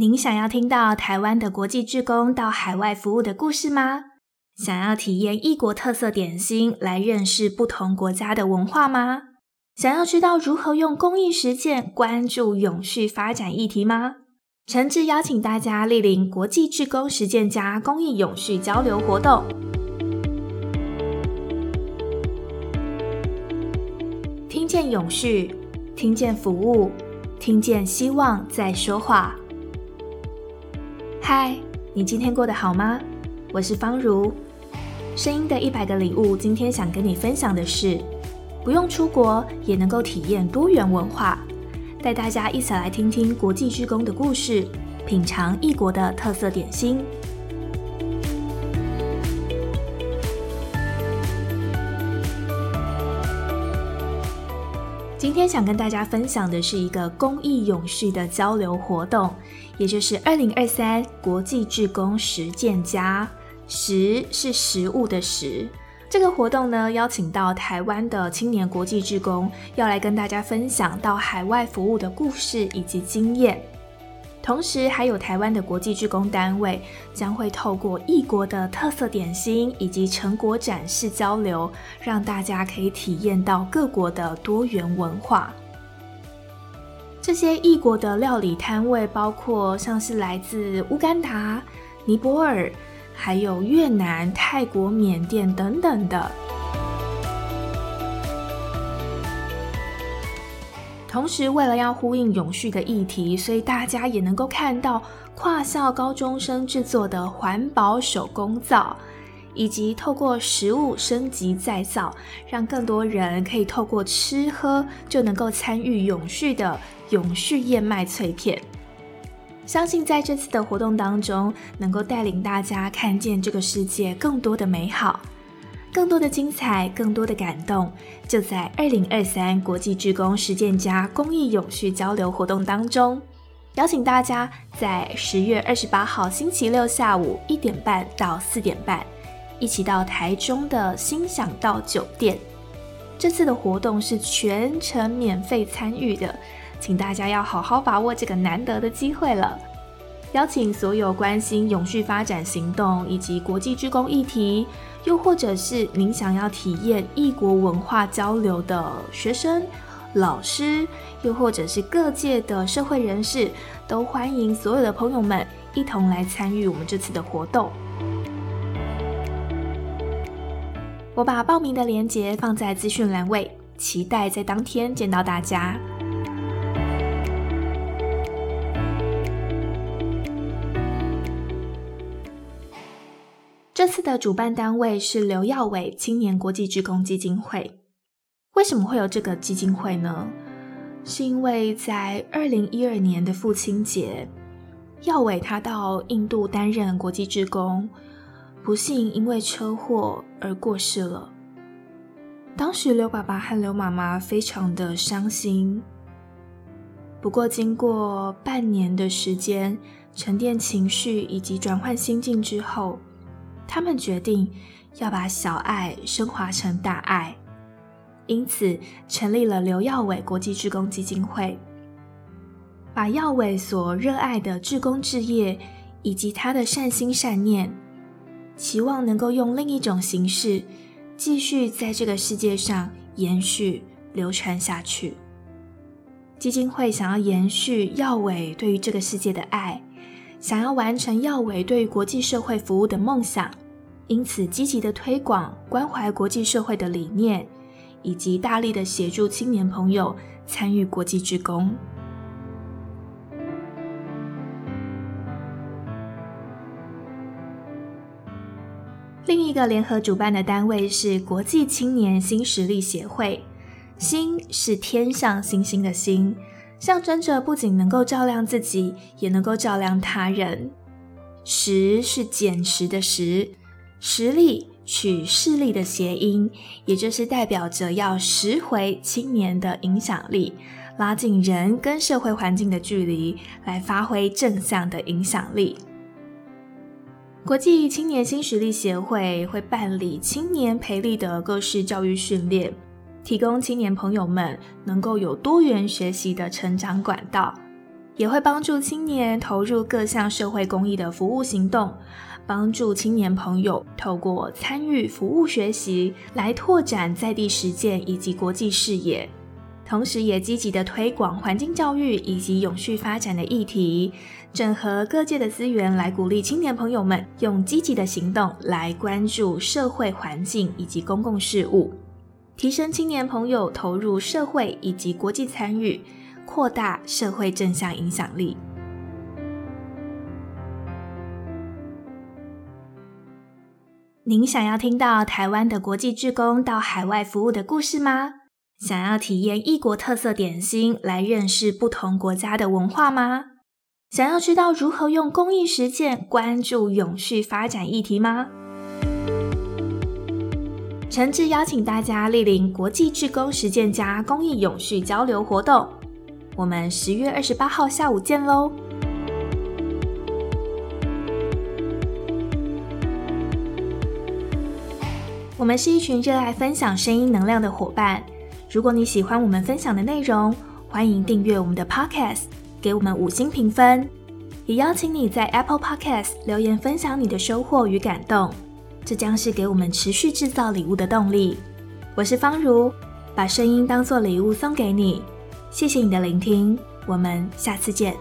您想要听到台湾的国际志工到海外服务的故事吗？想要体验异国特色点心，来认识不同国家的文化吗？想要知道如何用公益实践关注永续发展议题吗？诚挚邀请大家莅临国际志工实践家公益永续交流活动，听见永续，听见服务，听见希望在说话。嗨，你今天过得好吗？我是方如，声音的一百个礼物。今天想跟你分享的是，不用出国也能够体验多元文化，带大家一起来听听国际职工的故事，品尝异国的特色点心。今天想跟大家分享的是一个公益永续的交流活动，也就是二零二三国际志工实践家，食是食物的食。这个活动呢，邀请到台湾的青年国际志工，要来跟大家分享到海外服务的故事以及经验。同时，还有台湾的国际志工单位将会透过异国的特色点心以及成果展示交流，让大家可以体验到各国的多元文化。这些异国的料理摊位包括像是来自乌干达、尼泊尔，还有越南、泰国、缅甸等等的。同时，为了要呼应永续的议题，所以大家也能够看到跨校高中生制作的环保手工皂，以及透过食物升级再造，让更多人可以透过吃喝就能够参与永续的永续燕麦脆片。相信在这次的活动当中，能够带领大家看见这个世界更多的美好。更多的精彩，更多的感动，就在二零二三国际志工实践家公益永续交流活动当中，邀请大家在十月二十八号星期六下午一点半到四点半，一起到台中的心想到酒店。这次的活动是全程免费参与的，请大家要好好把握这个难得的机会了。邀请所有关心永续发展行动以及国际志工议题，又或者是您想要体验异国文化交流的学生、老师，又或者是各界的社会人士，都欢迎所有的朋友们一同来参与我们这次的活动。我把报名的链接放在资讯栏位，期待在当天见到大家。这次的主办单位是刘耀伟青年国际职工基金会。为什么会有这个基金会呢？是因为在二零一二年的父亲节，耀伟他到印度担任国际职工，不幸因为车祸而过世了。当时刘爸爸和刘妈妈非常的伤心。不过经过半年的时间沉淀情绪以及转换心境之后，他们决定要把小爱升华成大爱，因此成立了刘耀伟国际志工基金会，把耀伟所热爱的志工志业以及他的善心善念，期望能够用另一种形式继续在这个世界上延续流传下去。基金会想要延续耀伟对于这个世界的爱。想要完成耀伟对于国际社会服务的梦想，因此积极的推广关怀国际社会的理念，以及大力的协助青年朋友参与国际志工。另一个联合主办的单位是国际青年新实力协会，新是天上星星的星。象征着不仅能够照亮自己，也能够照亮他人。拾是捡拾的拾，实力取势力的谐音，也就是代表着要拾回青年的影响力，拉近人跟社会环境的距离，来发挥正向的影响力。国际青年新实力协会会办理青年培力的各式教育训练。提供青年朋友们能够有多元学习的成长管道，也会帮助青年投入各项社会公益的服务行动，帮助青年朋友透过参与服务学习来拓展在地实践以及国际视野。同时，也积极的推广环境教育以及永续发展的议题，整合各界的资源，来鼓励青年朋友们用积极的行动来关注社会环境以及公共事务，提升青年朋友投入社会以及国际参与，扩大社会正向影响力。您想要听到台湾的国际志工到海外服务的故事吗？想要体验异国特色点心，来认识不同国家的文化吗？想要知道如何用公益实践关注永续发展议题吗？诚挚邀请大家莅临国际志工实践家公益永续交流活动，我们十月二十八号下午见喽！我们是一群热爱分享声音能量的伙伴。如果你喜欢我们分享的内容，欢迎订阅我们的 Podcast，给我们五星评分，也邀请你在 Apple Podcast 留言分享你的收获与感动，这将是给我们持续制造礼物的动力。我是方如，把声音当做礼物送给你，谢谢你的聆听，我们下次见。